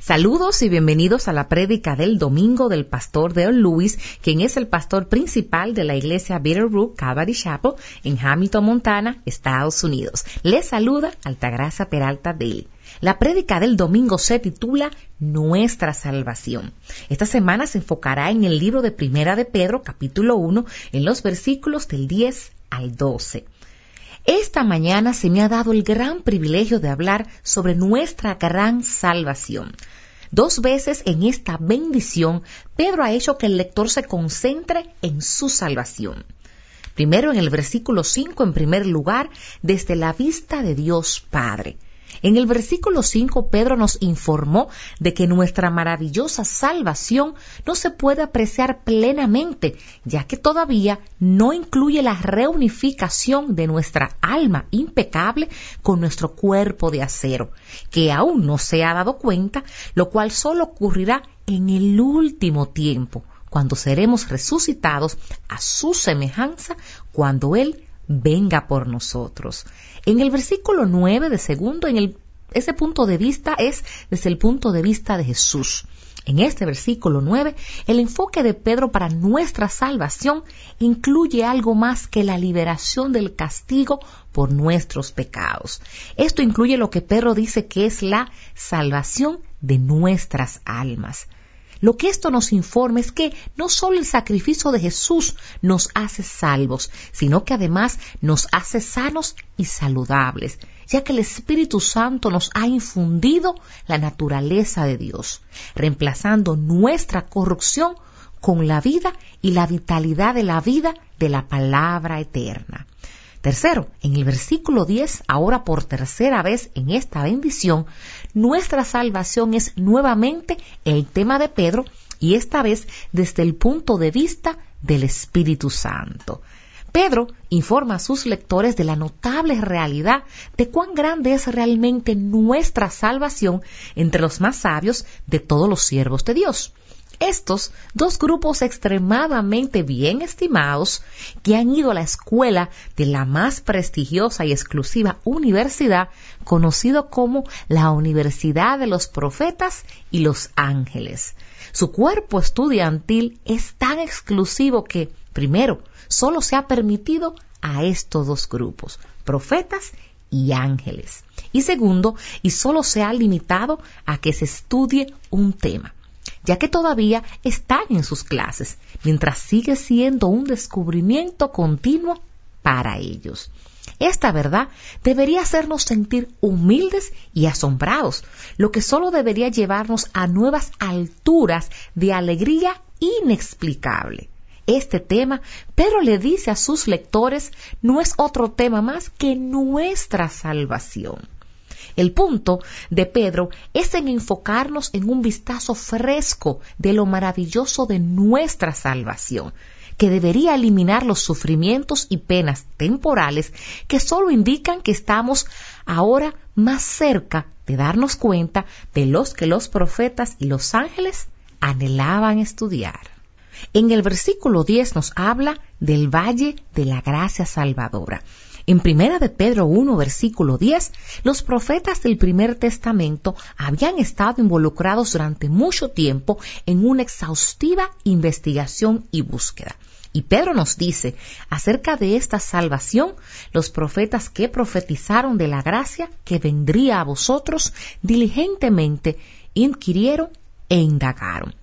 Saludos y bienvenidos a la prédica del domingo del pastor Dale Lewis, quien es el pastor principal de la iglesia Bitterroot Calvary Chapel en Hamilton, Montana, Estados Unidos. Les saluda Altagracia Peralta Dale. La prédica del domingo se titula Nuestra salvación. Esta semana se enfocará en el libro de Primera de Pedro, capítulo 1, en los versículos del 10 al 12. Esta mañana se me ha dado el gran privilegio de hablar sobre nuestra gran salvación. Dos veces en esta bendición, Pedro ha hecho que el lector se concentre en su salvación. Primero en el versículo 5, en primer lugar, desde la vista de Dios Padre. En el versículo 5 Pedro nos informó de que nuestra maravillosa salvación no se puede apreciar plenamente, ya que todavía no incluye la reunificación de nuestra alma impecable con nuestro cuerpo de acero, que aún no se ha dado cuenta, lo cual solo ocurrirá en el último tiempo, cuando seremos resucitados a su semejanza cuando Él venga por nosotros. En el versículo 9 de segundo, en el, ese punto de vista es desde el punto de vista de Jesús. En este versículo 9, el enfoque de Pedro para nuestra salvación incluye algo más que la liberación del castigo por nuestros pecados. Esto incluye lo que Pedro dice que es la salvación de nuestras almas. Lo que esto nos informa es que no solo el sacrificio de Jesús nos hace salvos, sino que además nos hace sanos y saludables, ya que el Espíritu Santo nos ha infundido la naturaleza de Dios, reemplazando nuestra corrupción con la vida y la vitalidad de la vida de la palabra eterna. Tercero, en el versículo 10, ahora por tercera vez en esta bendición, nuestra salvación es nuevamente el tema de Pedro y esta vez desde el punto de vista del Espíritu Santo. Pedro informa a sus lectores de la notable realidad de cuán grande es realmente nuestra salvación entre los más sabios de todos los siervos de Dios. Estos dos grupos extremadamente bien estimados que han ido a la escuela de la más prestigiosa y exclusiva universidad conocido como la Universidad de los Profetas y los Ángeles. Su cuerpo estudiantil es tan exclusivo que, primero, solo se ha permitido a estos dos grupos, profetas y ángeles. Y segundo, y solo se ha limitado a que se estudie un tema ya que todavía están en sus clases, mientras sigue siendo un descubrimiento continuo para ellos. Esta verdad debería hacernos sentir humildes y asombrados, lo que solo debería llevarnos a nuevas alturas de alegría inexplicable. Este tema, Pedro le dice a sus lectores, no es otro tema más que nuestra salvación. El punto de Pedro es en enfocarnos en un vistazo fresco de lo maravilloso de nuestra salvación, que debería eliminar los sufrimientos y penas temporales que solo indican que estamos ahora más cerca de darnos cuenta de los que los profetas y los ángeles anhelaban estudiar. En el versículo 10 nos habla del valle de la gracia salvadora. En primera de Pedro 1, versículo 10, los profetas del primer testamento habían estado involucrados durante mucho tiempo en una exhaustiva investigación y búsqueda. Y Pedro nos dice acerca de esta salvación, los profetas que profetizaron de la gracia que vendría a vosotros diligentemente inquirieron e indagaron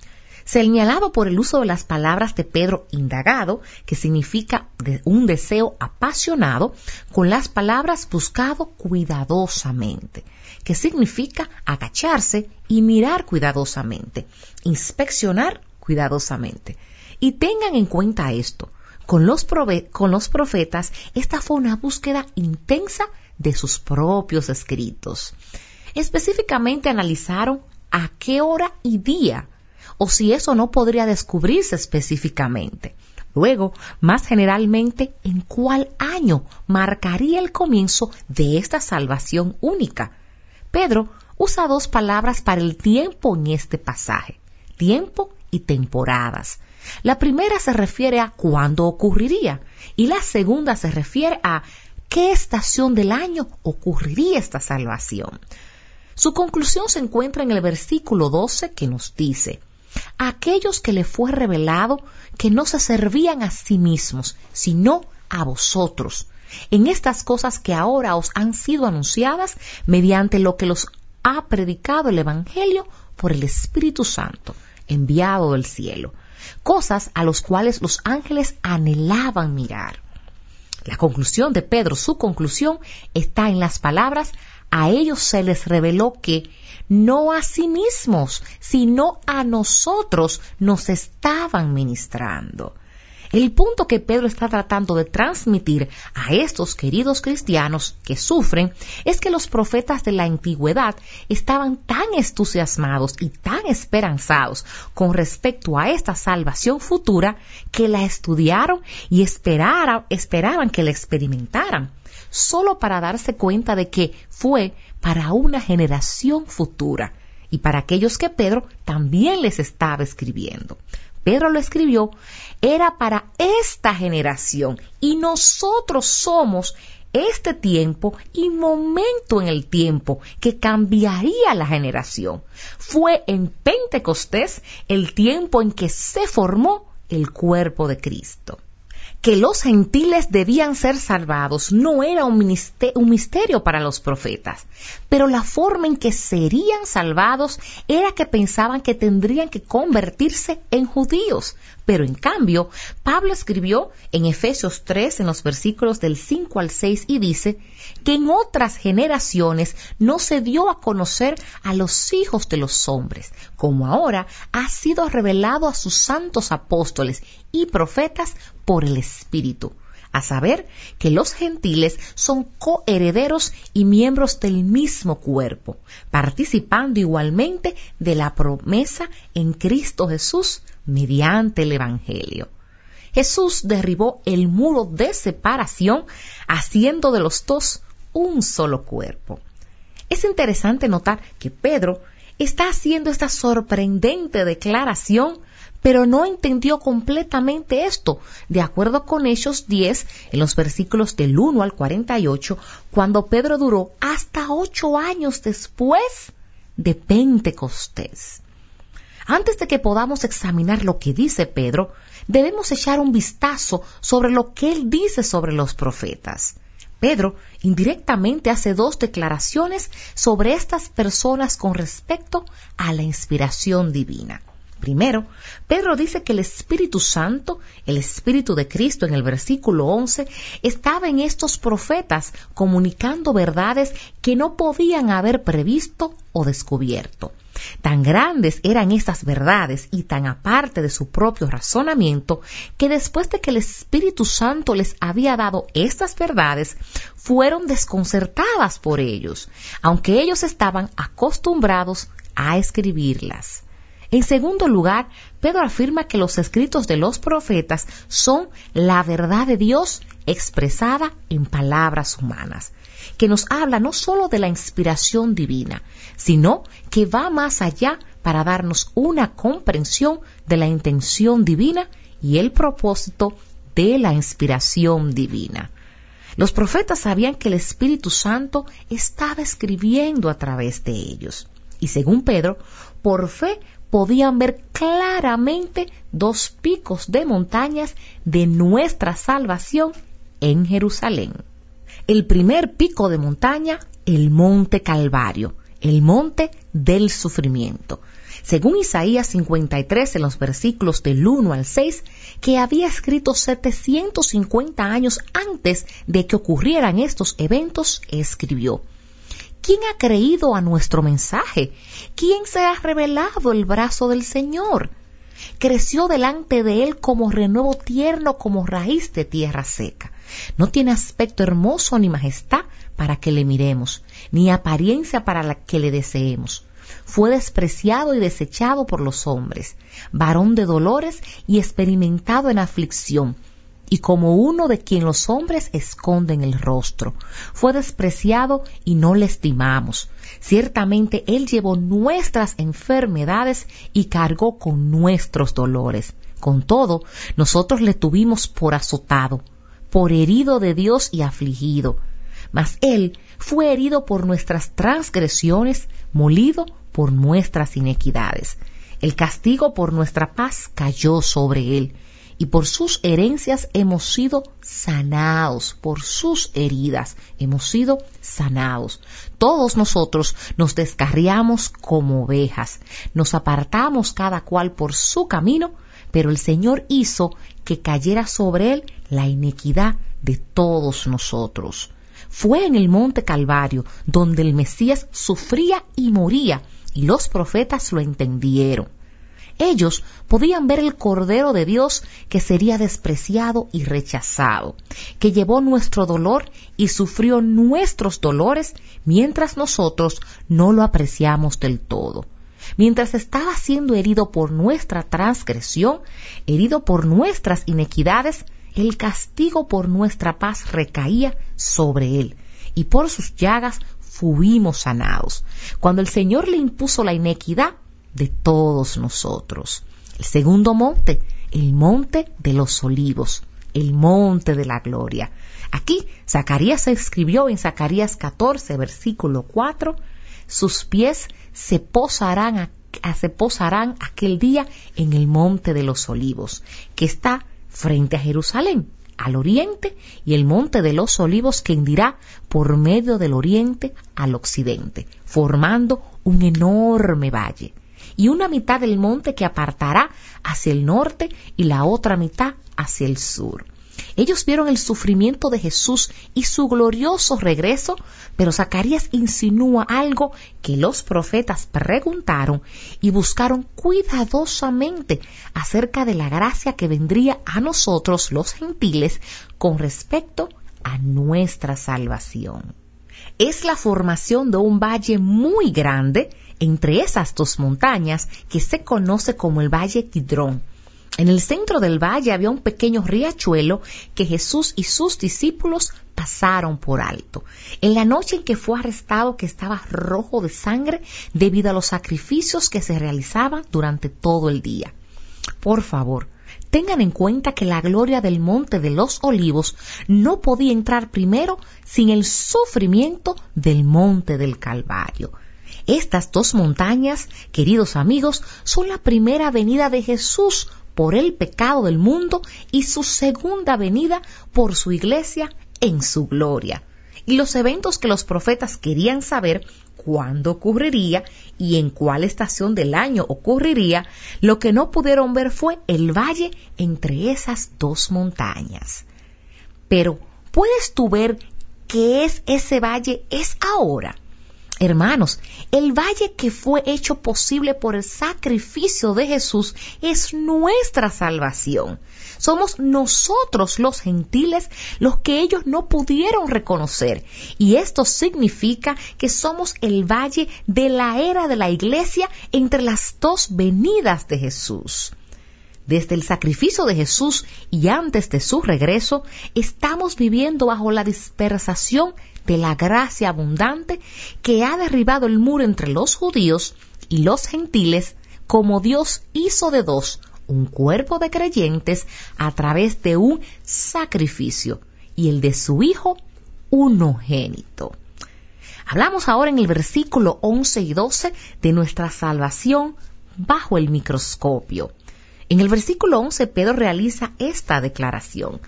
señalado por el uso de las palabras de Pedro indagado, que significa un deseo apasionado, con las palabras buscado cuidadosamente, que significa agacharse y mirar cuidadosamente, inspeccionar cuidadosamente. Y tengan en cuenta esto, con los, con los profetas esta fue una búsqueda intensa de sus propios escritos. Específicamente analizaron a qué hora y día o si eso no podría descubrirse específicamente. Luego, más generalmente, en cuál año marcaría el comienzo de esta salvación única. Pedro usa dos palabras para el tiempo en este pasaje, tiempo y temporadas. La primera se refiere a cuándo ocurriría y la segunda se refiere a qué estación del año ocurriría esta salvación. Su conclusión se encuentra en el versículo 12 que nos dice, aquellos que le fue revelado que no se servían a sí mismos, sino a vosotros, en estas cosas que ahora os han sido anunciadas mediante lo que los ha predicado el Evangelio por el Espíritu Santo, enviado del cielo, cosas a los cuales los ángeles anhelaban mirar. La conclusión de Pedro, su conclusión, está en las palabras, a ellos se les reveló que no a sí mismos, sino a nosotros nos estaban ministrando. El punto que Pedro está tratando de transmitir a estos queridos cristianos que sufren es que los profetas de la antigüedad estaban tan entusiasmados y tan esperanzados con respecto a esta salvación futura que la estudiaron y esperaban que la experimentaran, solo para darse cuenta de que fue para una generación futura y para aquellos que Pedro también les estaba escribiendo. Pedro lo escribió, era para esta generación y nosotros somos este tiempo y momento en el tiempo que cambiaría la generación. Fue en Pentecostés el tiempo en que se formó el cuerpo de Cristo que los gentiles debían ser salvados no era un, misterio para los profetas, pero la forma en que serían salvados era que pensaban que tendrían que convertirse en judíos. Pero en cambio, Pablo escribió en Efesios 3, en los versículos del 5 al 6, y dice que en otras generaciones no se dio a conocer a los hijos de los hombres, como ahora ha sido revelado a sus santos apóstoles y profetas por el Espíritu, a saber que los gentiles son coherederos y miembros del mismo cuerpo, participando igualmente de la promesa en Cristo Jesús mediante el Evangelio. Jesús derribó el muro de separación, haciendo de los dos un solo cuerpo. Es interesante notar que Pedro está haciendo esta sorprendente declaración pero no entendió completamente esto. De acuerdo con Hechos 10, en los versículos del 1 al 48, cuando Pedro duró hasta ocho años después de Pentecostés. Antes de que podamos examinar lo que dice Pedro, debemos echar un vistazo sobre lo que él dice sobre los profetas. Pedro indirectamente hace dos declaraciones sobre estas personas con respecto a la inspiración divina. Primero, Pedro dice que el Espíritu Santo, el Espíritu de Cristo en el versículo 11, estaba en estos profetas comunicando verdades que no podían haber previsto o descubierto. Tan grandes eran estas verdades y tan aparte de su propio razonamiento que después de que el Espíritu Santo les había dado estas verdades, fueron desconcertadas por ellos, aunque ellos estaban acostumbrados a escribirlas. En segundo lugar, Pedro afirma que los escritos de los profetas son la verdad de Dios expresada en palabras humanas, que nos habla no solo de la inspiración divina, sino que va más allá para darnos una comprensión de la intención divina y el propósito de la inspiración divina. Los profetas sabían que el Espíritu Santo estaba escribiendo a través de ellos. Y según Pedro, por fe podían ver claramente dos picos de montañas de nuestra salvación en Jerusalén. El primer pico de montaña, el monte Calvario, el monte del sufrimiento. Según Isaías 53 en los versículos del 1 al 6, que había escrito 750 años antes de que ocurrieran estos eventos, escribió, ¿Quién ha creído a nuestro mensaje? ¿Quién se ha revelado el brazo del Señor? Creció delante de él como renuevo tierno, como raíz de tierra seca. No tiene aspecto hermoso ni majestad para que le miremos, ni apariencia para la que le deseemos. Fue despreciado y desechado por los hombres, varón de dolores y experimentado en aflicción y como uno de quien los hombres esconden el rostro. Fue despreciado y no le estimamos. Ciertamente Él llevó nuestras enfermedades y cargó con nuestros dolores. Con todo, nosotros le tuvimos por azotado, por herido de Dios y afligido. Mas Él fue herido por nuestras transgresiones, molido por nuestras inequidades. El castigo por nuestra paz cayó sobre él, y por sus herencias hemos sido sanados, por sus heridas hemos sido sanados. Todos nosotros nos descarriamos como ovejas, nos apartamos cada cual por su camino, pero el Señor hizo que cayera sobre él la iniquidad de todos nosotros. Fue en el monte Calvario donde el Mesías sufría y moría, y los profetas lo entendieron. Ellos podían ver el Cordero de Dios que sería despreciado y rechazado, que llevó nuestro dolor y sufrió nuestros dolores mientras nosotros no lo apreciamos del todo. Mientras estaba siendo herido por nuestra transgresión, herido por nuestras inequidades, el castigo por nuestra paz recaía sobre él, y por sus llagas fuimos sanados. Cuando el Señor le impuso la inequidad de todos nosotros. El segundo monte, el monte de los olivos, el monte de la gloria. Aquí Zacarías escribió en Zacarías 14, versículo 4, sus pies se posarán, se posarán aquel día en el monte de los olivos, que está frente a Jerusalén, al oriente, y el monte de los olivos que hendirá por medio del oriente al occidente, formando un enorme valle, y una mitad del monte que apartará hacia el norte y la otra mitad hacia el sur. Ellos vieron el sufrimiento de Jesús y su glorioso regreso, pero Zacarías insinúa algo que los profetas preguntaron y buscaron cuidadosamente acerca de la gracia que vendría a nosotros los gentiles con respecto a nuestra salvación. Es la formación de un valle muy grande entre esas dos montañas que se conoce como el Valle Kidrón en el centro del valle había un pequeño riachuelo que Jesús y sus discípulos pasaron por alto. En la noche en que fue arrestado, que estaba rojo de sangre debido a los sacrificios que se realizaban durante todo el día. Por favor, tengan en cuenta que la gloria del monte de los olivos no podía entrar primero sin el sufrimiento del monte del Calvario. Estas dos montañas, queridos amigos, son la primera venida de Jesús por el pecado del mundo y su segunda venida por su iglesia en su gloria. Y los eventos que los profetas querían saber cuándo ocurriría y en cuál estación del año ocurriría, lo que no pudieron ver fue el valle entre esas dos montañas. Pero, ¿puedes tú ver qué es ese valle? Es ahora. Hermanos, el valle que fue hecho posible por el sacrificio de Jesús es nuestra salvación. Somos nosotros los gentiles los que ellos no pudieron reconocer. Y esto significa que somos el valle de la era de la iglesia entre las dos venidas de Jesús. Desde el sacrificio de Jesús y antes de su regreso, estamos viviendo bajo la dispersación de la gracia abundante que ha derribado el muro entre los judíos y los gentiles, como Dios hizo de dos un cuerpo de creyentes a través de un sacrificio y el de su Hijo unogénito. Hablamos ahora en el versículo 11 y 12 de nuestra salvación bajo el microscopio. En el versículo 11 Pedro realiza esta declaración.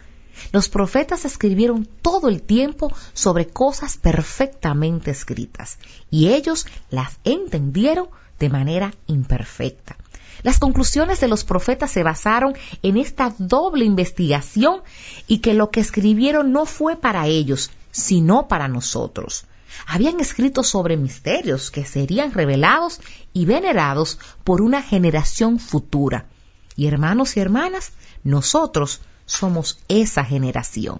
Los profetas escribieron todo el tiempo sobre cosas perfectamente escritas y ellos las entendieron de manera imperfecta. Las conclusiones de los profetas se basaron en esta doble investigación y que lo que escribieron no fue para ellos, sino para nosotros. Habían escrito sobre misterios que serían revelados y venerados por una generación futura. Y hermanos y hermanas, nosotros somos esa generación.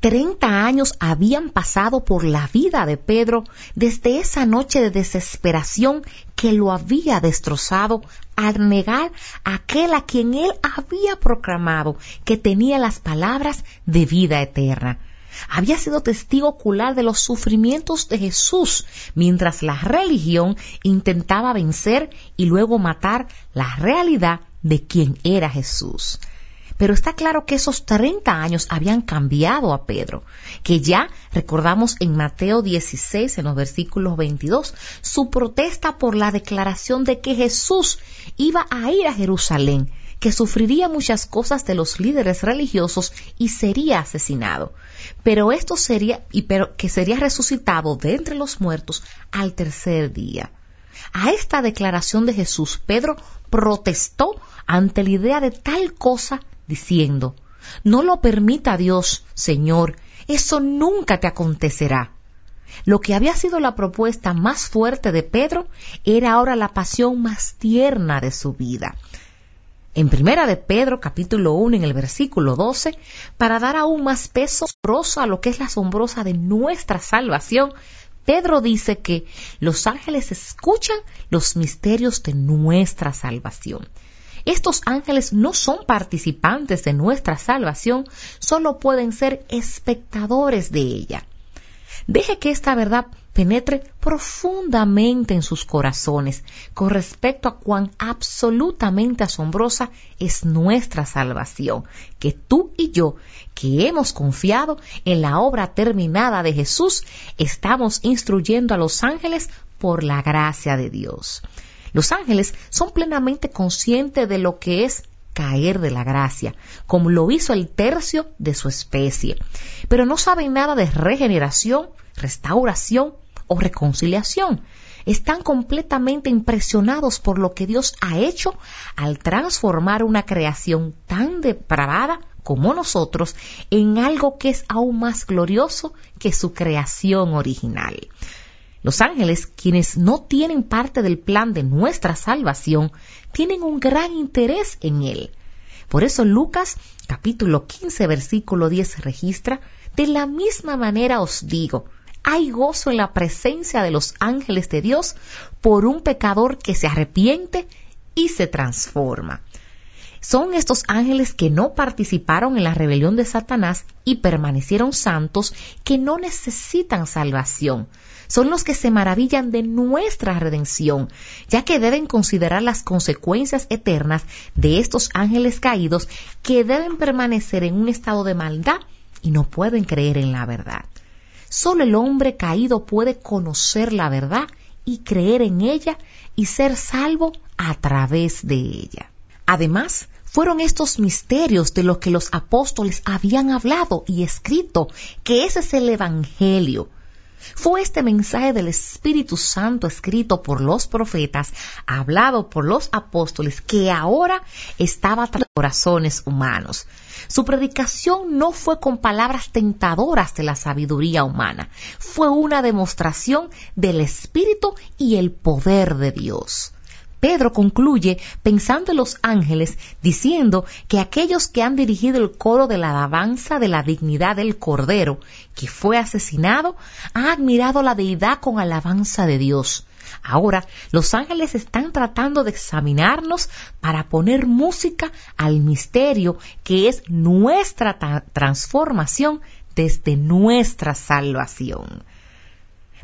Treinta años habían pasado por la vida de Pedro desde esa noche de desesperación que lo había destrozado al negar a aquel a quien él había proclamado que tenía las palabras de vida eterna. Había sido testigo ocular de los sufrimientos de Jesús mientras la religión intentaba vencer y luego matar la realidad de quien era Jesús. Pero está claro que esos 30 años habían cambiado a Pedro, que ya recordamos en Mateo 16, en los versículos 22, su protesta por la declaración de que Jesús iba a ir a Jerusalén, que sufriría muchas cosas de los líderes religiosos y sería asesinado. Pero esto sería, y pero que sería resucitado de entre los muertos al tercer día. A esta declaración de Jesús, Pedro protestó ante la idea de tal cosa, diciendo, No lo permita Dios, Señor, eso nunca te acontecerá. Lo que había sido la propuesta más fuerte de Pedro era ahora la pasión más tierna de su vida. En primera de Pedro, capítulo 1, en el versículo 12, para dar aún más peso a lo que es la asombrosa de nuestra salvación, Pedro dice que los ángeles escuchan los misterios de nuestra salvación. Estos ángeles no son participantes de nuestra salvación, solo pueden ser espectadores de ella. Deje que esta verdad penetre profundamente en sus corazones con respecto a cuán absolutamente asombrosa es nuestra salvación, que tú y yo, que hemos confiado en la obra terminada de Jesús, estamos instruyendo a los ángeles por la gracia de Dios. Los ángeles son plenamente conscientes de lo que es caer de la gracia, como lo hizo el tercio de su especie, pero no saben nada de regeneración, restauración o reconciliación. Están completamente impresionados por lo que Dios ha hecho al transformar una creación tan depravada como nosotros en algo que es aún más glorioso que su creación original. Los ángeles, quienes no tienen parte del plan de nuestra salvación, tienen un gran interés en él. Por eso Lucas capítulo 15 versículo 10 registra, de la misma manera os digo, hay gozo en la presencia de los ángeles de Dios por un pecador que se arrepiente y se transforma. Son estos ángeles que no participaron en la rebelión de Satanás y permanecieron santos que no necesitan salvación. Son los que se maravillan de nuestra redención, ya que deben considerar las consecuencias eternas de estos ángeles caídos que deben permanecer en un estado de maldad y no pueden creer en la verdad. Solo el hombre caído puede conocer la verdad y creer en ella y ser salvo a través de ella. Además, fueron estos misterios de los que los apóstoles habían hablado y escrito, que ese es el Evangelio. Fue este mensaje del Espíritu Santo escrito por los profetas, hablado por los apóstoles, que ahora estaba tras corazones humanos. Su predicación no fue con palabras tentadoras de la sabiduría humana, fue una demostración del Espíritu y el poder de Dios. Pedro concluye pensando en los ángeles, diciendo que aquellos que han dirigido el coro de la alabanza de la dignidad del Cordero, que fue asesinado, han admirado la deidad con alabanza de Dios. Ahora, los ángeles están tratando de examinarnos para poner música al misterio que es nuestra transformación desde nuestra salvación.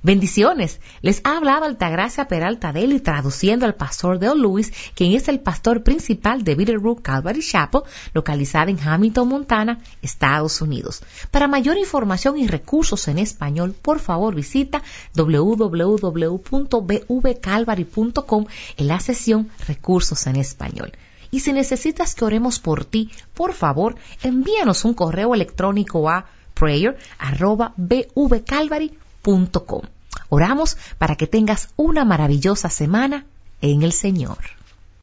Bendiciones. Les ha hablado Altagracia Peralta Deli traduciendo al pastor Dale Lewis, quien es el pastor principal de Bitterroot Calvary Chapel, localizada en Hamilton, Montana, Estados Unidos. Para mayor información y recursos en español, por favor visita www.bvcalvary.com en la sesión Recursos en Español. Y si necesitas que oremos por ti, por favor, envíanos un correo electrónico a prayer.bvcalvary.com Oramos para que tengas una maravillosa semana en el Señor.